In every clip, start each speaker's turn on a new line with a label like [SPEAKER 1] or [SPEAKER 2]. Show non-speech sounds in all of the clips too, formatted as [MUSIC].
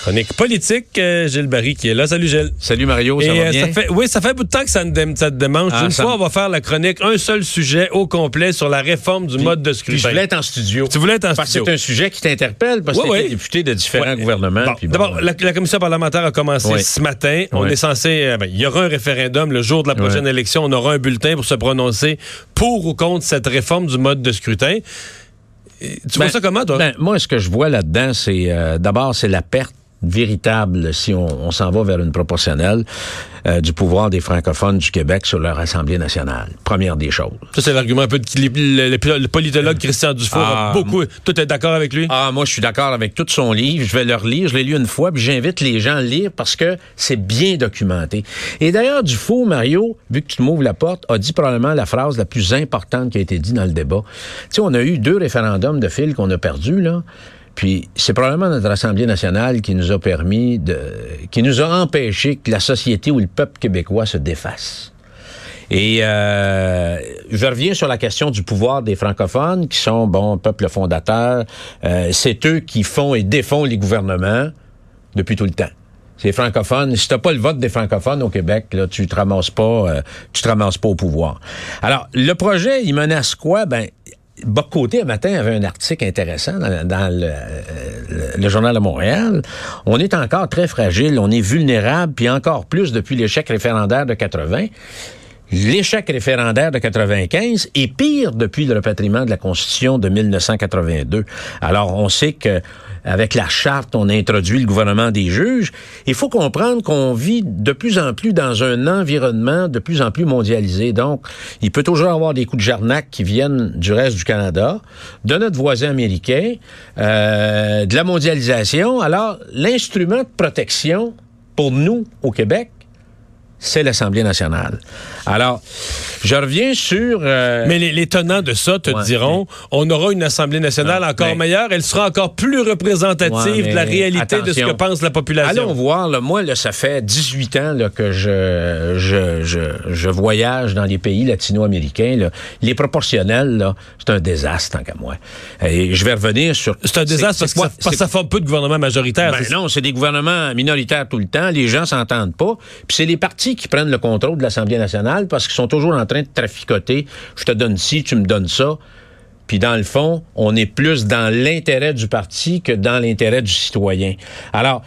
[SPEAKER 1] Chronique politique, euh, Gilles Barry qui est là. Salut Gilles.
[SPEAKER 2] Salut Mario, ça
[SPEAKER 1] Et,
[SPEAKER 2] va
[SPEAKER 1] euh,
[SPEAKER 2] bien?
[SPEAKER 1] ça fait, oui, ça fait un bout de temps que ça, me dé- ça te démange.
[SPEAKER 2] Ah,
[SPEAKER 1] Une fois,
[SPEAKER 2] me-
[SPEAKER 1] on va faire la chronique, un seul sujet au complet sur la réforme du mode de
[SPEAKER 2] Puis
[SPEAKER 1] scrutin.
[SPEAKER 2] je voulais être en studio.
[SPEAKER 1] Tu voulais être en
[SPEAKER 2] Parce que
[SPEAKER 1] studio.
[SPEAKER 2] c'est un sujet qui t'interpelle parce que tu
[SPEAKER 1] ouais.
[SPEAKER 2] député de différents gouvernements.
[SPEAKER 1] Bon,
[SPEAKER 2] puis bon,
[SPEAKER 1] D'abord, la, la commission parlementaire a commencé ce matin. On est censé. euh, ben, il y aura un référendum le jour de la prochaine élection. On aura un bulletin pour se prononcer pour ou contre cette réforme du mode de scrutin. Tu vois
[SPEAKER 2] Ben,
[SPEAKER 1] ça comment, toi?
[SPEAKER 2] ben, moi, ce que je vois là-dedans, c'est euh, d'abord, c'est la perte véritable, si on, on s'en va vers une proportionnelle, euh, du pouvoir des francophones du Québec sur leur Assemblée nationale. Première des choses.
[SPEAKER 1] ça, c'est l'argument un peu de le, le- le politologue Christian Dufour. a
[SPEAKER 2] Ah,
[SPEAKER 1] beaucoup. Tout est d'accord avec lui?
[SPEAKER 2] Ah, moi, je suis d'accord avec tout son livre. Je vais le relire. Je l'ai lu une fois, puis j'invite les gens à le lire parce que c'est bien documenté. Et d'ailleurs, Dufault, Mario, vu que tu m'ouvres la porte, a dit probablement la phrase la plus importante qui a été dite dans le débat. Tu sais, on a eu deux référendums de fil qu'on a perdus, là. Puis c'est probablement notre Assemblée nationale qui nous a permis de, qui nous a empêché que la société ou le peuple québécois se défasse. Et euh, je reviens sur la question du pouvoir des francophones, qui sont, bon, peuple fondateur. Euh, c'est eux qui font et défont les gouvernements depuis tout le temps. C'est francophones. Si t'as pas le vote des francophones au Québec, là, tu te ramasses pas, euh, tu te ramasses pas au pouvoir. Alors, le projet, il menace quoi? Ben, Bocoté, un matin, avait un article intéressant dans, euh, le Journal de Montréal. On est encore très fragile, on est vulnérable, puis encore plus depuis l'échec référendaire de 80 l'échec référendaire de 95 est pire depuis le repatriement de la Constitution de 1982. Alors, on sait que avec la charte, on introduit le gouvernement des juges. Il faut comprendre qu'on vit de plus en plus dans un environnement de plus en plus mondialisé. Donc, il peut toujours avoir des coups de jarnac qui viennent du reste du Canada, de notre voisin américain, euh, de la mondialisation. Alors, l'instrument de protection pour nous au Québec, c'est l'Assemblée nationale. Alors, je reviens sur... euh,
[SPEAKER 1] Mais les, les tenants de ça te
[SPEAKER 2] Ouais,
[SPEAKER 1] diront, on aura une Assemblée nationale encore
[SPEAKER 2] mais-
[SPEAKER 1] meilleure, elle sera encore plus représentative
[SPEAKER 2] Ouais,
[SPEAKER 1] de la réalité de ce que pense la population.
[SPEAKER 2] Allons voir, là, moi, là, ça fait 18 ans là, que je, je, je, je voyage dans les pays latino-américains. Les proportionnels, c'est un désastre, tant qu'à moi. Et je vais revenir sur...
[SPEAKER 1] C'est un désastre parce que, ça, parce que
[SPEAKER 2] c'est-
[SPEAKER 1] ça forme peu de gouvernement majoritaire.
[SPEAKER 2] Ben non, c'est des gouvernements minoritaires tout le temps. Les gens s'entendent pas. Puis c'est les partis qui prennent le contrôle de l'Assemblée nationale parce qu'ils sont toujours en train de traficoter. Je te donne ci, tu me donnes ça. Puis dans le fond, on est plus dans l'intérêt du parti que dans l'intérêt du citoyen. Alors,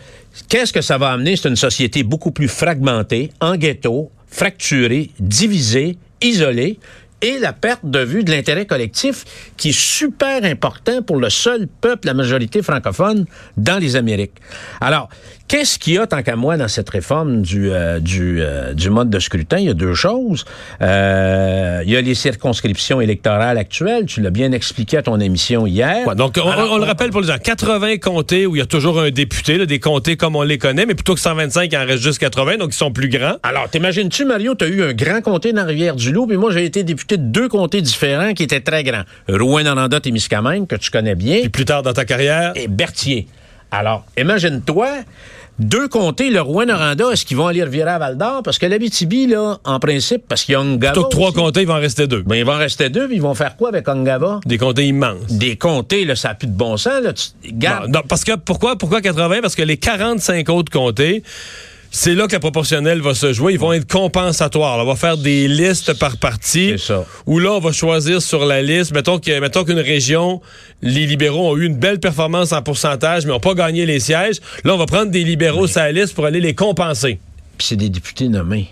[SPEAKER 2] qu'est-ce que ça va amener? C'est une société beaucoup plus fragmentée, en ghetto, fracturée, divisée, isolée et la perte de vue de l'intérêt collectif qui est super important pour le seul peuple, la majorité francophone, dans les Amériques. Alors, qu'est-ce qu'il y a, tant qu'à moi, dans cette réforme du, euh, du, euh, du mode de scrutin? Il y a deux choses. Euh, il y a les circonscriptions électorales actuelles. Tu l'as bien expliqué à ton émission hier.
[SPEAKER 1] Ouais, donc, on,
[SPEAKER 2] Alors,
[SPEAKER 1] on le rappelle pour les gens, 80 comtés où il y a toujours un député, là, des comtés comme on les connaît, mais plutôt que 125, il en reste juste 80, donc ils sont plus grands.
[SPEAKER 2] Alors, t'imagines-tu, Mario, tu as eu un grand comté dans la Rivière-du-Loup, puis moi, j'ai été député de deux comtés différents qui étaient très grands. Rouen-Noranda, Témiscamingue, que tu connais bien,
[SPEAKER 1] Puis plus tard dans ta carrière,
[SPEAKER 2] et Berthier. Alors, imagine-toi, deux comtés, le Rouen-Noranda, est-ce qu'ils vont aller revirer à Val-d'Or? Parce que l'Abitibi, là, en principe, parce qu'il y a Ongava...
[SPEAKER 1] plutôt que trois
[SPEAKER 2] aussi.
[SPEAKER 1] comtés, il va en rester deux.
[SPEAKER 2] Ben, il va en rester deux, puis ils vont faire quoi avec Ongava?
[SPEAKER 1] Des comtés immenses.
[SPEAKER 2] Des comtés, là, ça n'a plus de bon sens, là. Tu, garde.
[SPEAKER 1] Non, non, parce que pourquoi, pourquoi 80? Parce que les 45 autres comtés, c'est là que la proportionnelle va se jouer. Ils vont être compensatoires. là. On va faire des listes par parti.
[SPEAKER 2] C'est ça.
[SPEAKER 1] Où là, on va choisir sur la liste. Mettons que, mettons qu'une région, les libéraux ont eu une belle performance en pourcentage, mais n'ont pas gagné les sièges. Là, on va prendre des libéraux sur la liste pour aller les compenser.
[SPEAKER 2] Puis c'est des députés nommés.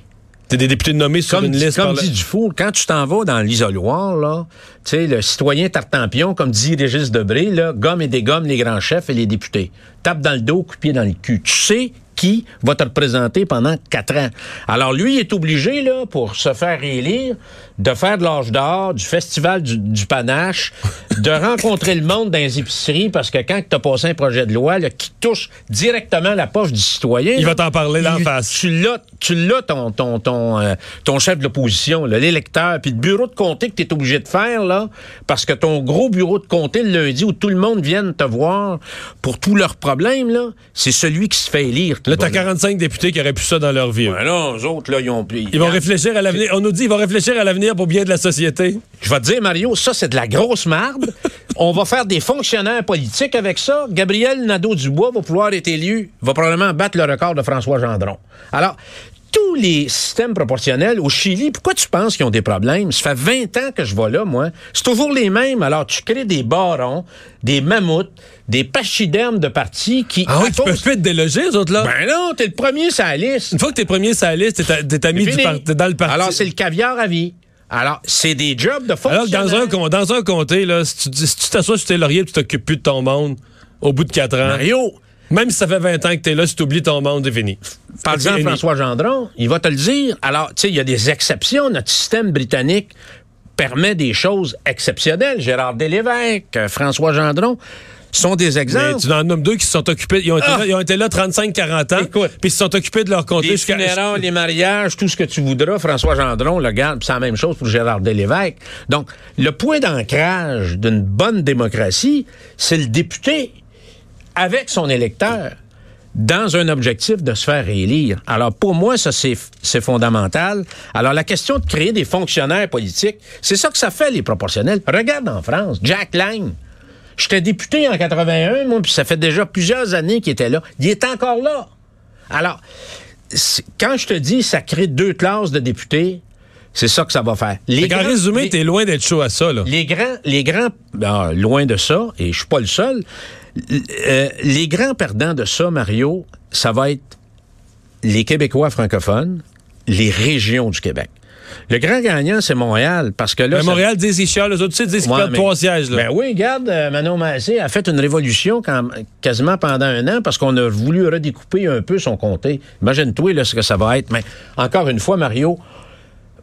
[SPEAKER 1] C'est des députés nommés sur
[SPEAKER 2] Comme,
[SPEAKER 1] une
[SPEAKER 2] dit-
[SPEAKER 1] liste.
[SPEAKER 2] comme
[SPEAKER 1] par
[SPEAKER 2] dit Dufour, quand tu t'en vas dans l'isoloir, là, tu sais, le citoyen tartampion, comme dit Régis Debré, là, gomme et dégomme les grands chefs et les députés. Tape dans le dos, coup de pied dans le cul. Tu sais qui va te représenter pendant quatre ans. Alors, lui, il est obligé, là, pour se faire élire, de faire de l'âge d'or, du festival du, du panache, [LAUGHS] de rencontrer le monde dans les épiceries, parce que quand tu as passé un projet de loi là, qui touche directement la poche du citoyen...
[SPEAKER 1] Il
[SPEAKER 2] là,
[SPEAKER 1] va t'en parler d'en face.
[SPEAKER 2] Tu l'as, tu l'as ton, ton, ton, euh, ton chef de l'opposition, l'électeur, puis le bureau de comté que tu es obligé de faire, là, parce que ton gros bureau de comté le lundi où tout le monde vient te voir pour tous leurs problèmes, là, c'est celui qui se fait élire
[SPEAKER 1] Là, t'as 45 députés qui auraient pu ça dans leur vie.
[SPEAKER 2] Ben là, eux autres, là, ils ont...
[SPEAKER 1] Ils vont réfléchir à l'avenir. On nous dit ils vont réfléchir à l'avenir pour bien de la société.
[SPEAKER 2] Je vais te dire, Mario, ça, c'est de la grosse marde. [LAUGHS] On va faire des fonctionnaires politiques avec ça. Gabriel Nadeau-Dubois va pouvoir être élu, va probablement battre le record de François Gendron. Alors, tous les systèmes proportionnels au Chili, pourquoi tu penses qu'ils ont des problèmes? Ça fait 20 ans que je vais là, moi. C'est toujours les mêmes. Alors, tu crées des barons, des mammouths, des pachydermes de partis qui...
[SPEAKER 1] Ah oui, tu peux plus te déloger, eux autres, là.
[SPEAKER 2] Ben non, t'es le premier sur la liste.
[SPEAKER 1] Une fois que t'es premier sur la liste, t'es- ami du par- dans le parti.
[SPEAKER 2] Alors, c'est le caviar à vie. Alors, c'est des jobs de
[SPEAKER 1] Alors que
[SPEAKER 2] fonctionnaires.
[SPEAKER 1] dans un, dans un comté, là, si tu si tu t'assois sur tes lauriers et tu t'occupes plus de ton monde, au bout de 4 ans,
[SPEAKER 2] Mario,
[SPEAKER 1] même si ça fait 20 ans que t'es là, si t'oublies ton monde, c'est fini.
[SPEAKER 2] Par exemple. François Gendron, il va te le dire. Alors, tu sais, il y a des exceptions. Notre système britannique permet des choses exceptionnelles. Gérard Delévesque, euh, François Gendron sont des
[SPEAKER 1] Mais
[SPEAKER 2] exemples.
[SPEAKER 1] tu en nommes deux qui se sont occupés, ils ont été
[SPEAKER 2] Ah!
[SPEAKER 1] là, ils ont été là 35-40 ans, puis ils se sont occupés de leur comté
[SPEAKER 2] Les funérailles, les mariages, tout ce que tu voudras, François Gendron, le garde, puis c'est la même chose pour Gérard Delévesque. Donc, le point d'ancrage d'une bonne démocratie, c'est le député avec son électeur dans un objectif de se faire réélire. Alors, pour moi, ça, c'est fondamental. Alors, la question de créer des fonctionnaires politiques, c'est ça que ça fait, les proportionnels. Regarde en France, Jack Lang. J'étais député en 81, moi, puis ça fait déjà plusieurs années qu'il était là. Il est encore là. Alors, quand je te dis ça crée deux classes de députés, c'est ça que ça va faire. Les grands-
[SPEAKER 1] résumé,
[SPEAKER 2] les-
[SPEAKER 1] t'es loin d'être chaud à ça, là.
[SPEAKER 2] les grands, les grands, ah, loin de ça, et je suis pas le seul. Euh, les grands perdants de ça, Mario, ça va être les Québécois francophones, les régions du Québec. Le grand gagnant, c'est Montréal, parce que là,
[SPEAKER 1] Mais
[SPEAKER 2] ça-
[SPEAKER 1] Montréal disent qu'ils chialent, les autres, tu sais, disent qu'ils
[SPEAKER 2] Ouais,
[SPEAKER 1] perdent
[SPEAKER 2] mais-
[SPEAKER 1] trois sièges, là.
[SPEAKER 2] Ben oui, regarde, euh, Manon Massé a fait une révolution quand- quasiment pendant un an parce qu'on a voulu redécouper un peu son comté. Imagine-toi là, ce que ça va être. Mais encore une fois, Mario,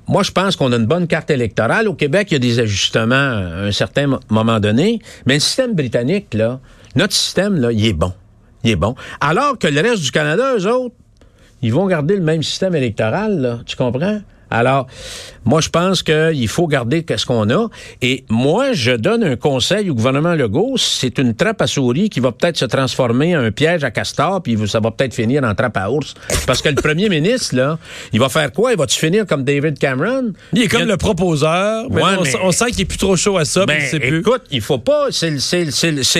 [SPEAKER 2] moi, je pense qu'on a une bonne carte électorale. Au Québec, il y a des ajustements à un certain mo- moment donné. Mais le système britannique, là, notre système, là, il est bon. Il est bon. Alors que le reste du Canada, eux autres, ils vont garder le même système électoral. Tu comprends? Alors, moi, je pense qu'il faut garder ce qu'on a. Et moi, je donne un conseil au gouvernement Legault. C'est une trappe à souris qui va peut-être se transformer en un piège à castor, puis ça va peut-être finir en trappe à ours. Parce que le premier [LAUGHS] ministre, là, il va faire quoi? Il va-tu finir comme David Cameron?
[SPEAKER 1] Il est comme
[SPEAKER 2] Il y a-
[SPEAKER 1] le proposeur, mais
[SPEAKER 2] Ouais,
[SPEAKER 1] on,
[SPEAKER 2] mais-
[SPEAKER 1] on sent qu'il est plus trop chaud à ça,
[SPEAKER 2] Ben,
[SPEAKER 1] il plus.
[SPEAKER 2] écoute, il faut pas. C'est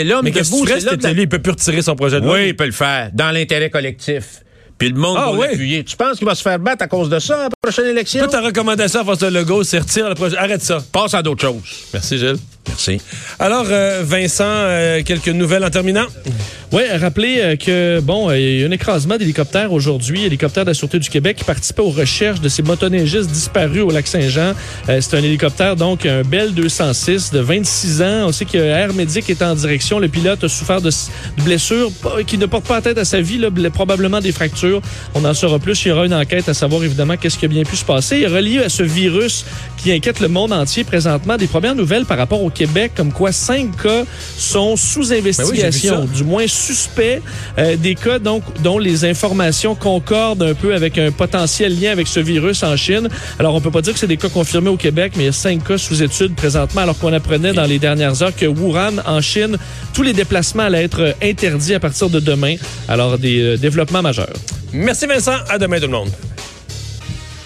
[SPEAKER 2] l'homme
[SPEAKER 1] mais que
[SPEAKER 2] debout.
[SPEAKER 1] tu
[SPEAKER 2] de la-
[SPEAKER 1] t'étais lui? Il peut plus retirer son projet de loi.
[SPEAKER 2] Oui, il peut le faire, dans l'intérêt collectif. Puis le monde
[SPEAKER 1] Ah,
[SPEAKER 2] va
[SPEAKER 1] oui?
[SPEAKER 2] l'appuyer. Tu penses qu'il va se faire battre à cause de ça à la prochaine élection?
[SPEAKER 1] Toi, ta recommandation à François Legault, c'est retire le projet. Arrête ça.
[SPEAKER 2] Passe à d'autres choses.
[SPEAKER 1] Merci, Gilles.
[SPEAKER 2] Merci.
[SPEAKER 1] Alors, euh, Vincent, euh, quelques nouvelles en terminant?
[SPEAKER 3] Oui, rappelez euh, que, bon, il y a un écrasement d'hélicoptère aujourd'hui, hélicoptère de la Sûreté du Québec qui participait aux recherches de ces motoneigistes disparus au lac Saint-Jean. C'est un hélicoptère, donc, un Bell 206 de 26 ans. On sait que Air Médic est en direction. Le pilote a souffert de, blessures qui ne portent pas tête à sa vie, probablement des fractures. On en saura plus. Il y aura une enquête à savoir, évidemment, qu'est-ce qui a bien pu se passer. Et relié à ce virus qui inquiète le monde entier présentement, des premières nouvelles par rapport au Québec, comme quoi cinq cas sont sous investigation,
[SPEAKER 1] Ben ça.
[SPEAKER 3] du moins suspects, euh, des cas donc dont les informations concordent un peu avec un potentiel lien avec ce virus en Chine. Alors on peut pas dire que c'est des cas confirmés au Québec, mais il y a cinq cas sous étude présentement, alors qu'on apprenait dans les dernières heures que Wuhan, en Chine, tous les déplacements allaient être euh, interdits à partir de demain. Alors des euh, développements majeurs.
[SPEAKER 1] Merci, Vincent. À demain, tout le monde.